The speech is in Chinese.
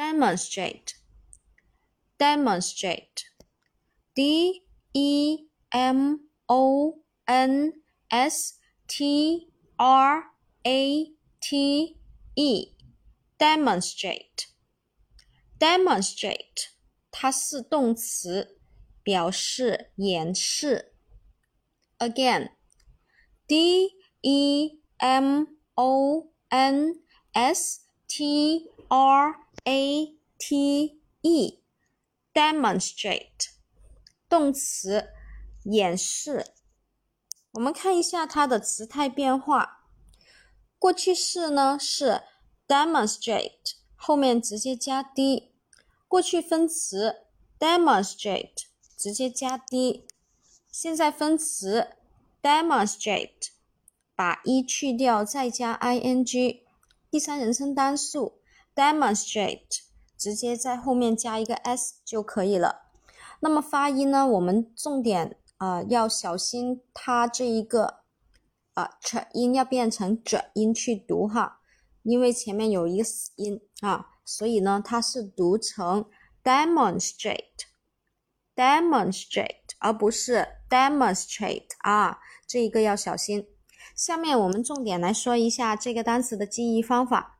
demonstrate，demonstrate，d e m o n s t r a t e，demonstrate，demonstrate，它是动词，表示演示。Again，d e m o n s t r a t e，demonstrate，动词，演示。我们看一下它的词态变化。过去式呢是 demonstrate，后面直接加 d。过去分词 demonstrate 直接加 d。现在分词 demonstrate，把一去掉，再加 ing。第三人称单数 demonstrate，直接在后面加一个 s 就可以了。那么发音呢，我们重点啊要小心它这一个啊 ch 音要变成转音去读哈，因为前面有一个死音啊，所以呢它是读成 demonstrate，demonstrate，而不是 demonstrate 啊，这一个要小心。下面我们重点来说一下这个单词的记忆方法。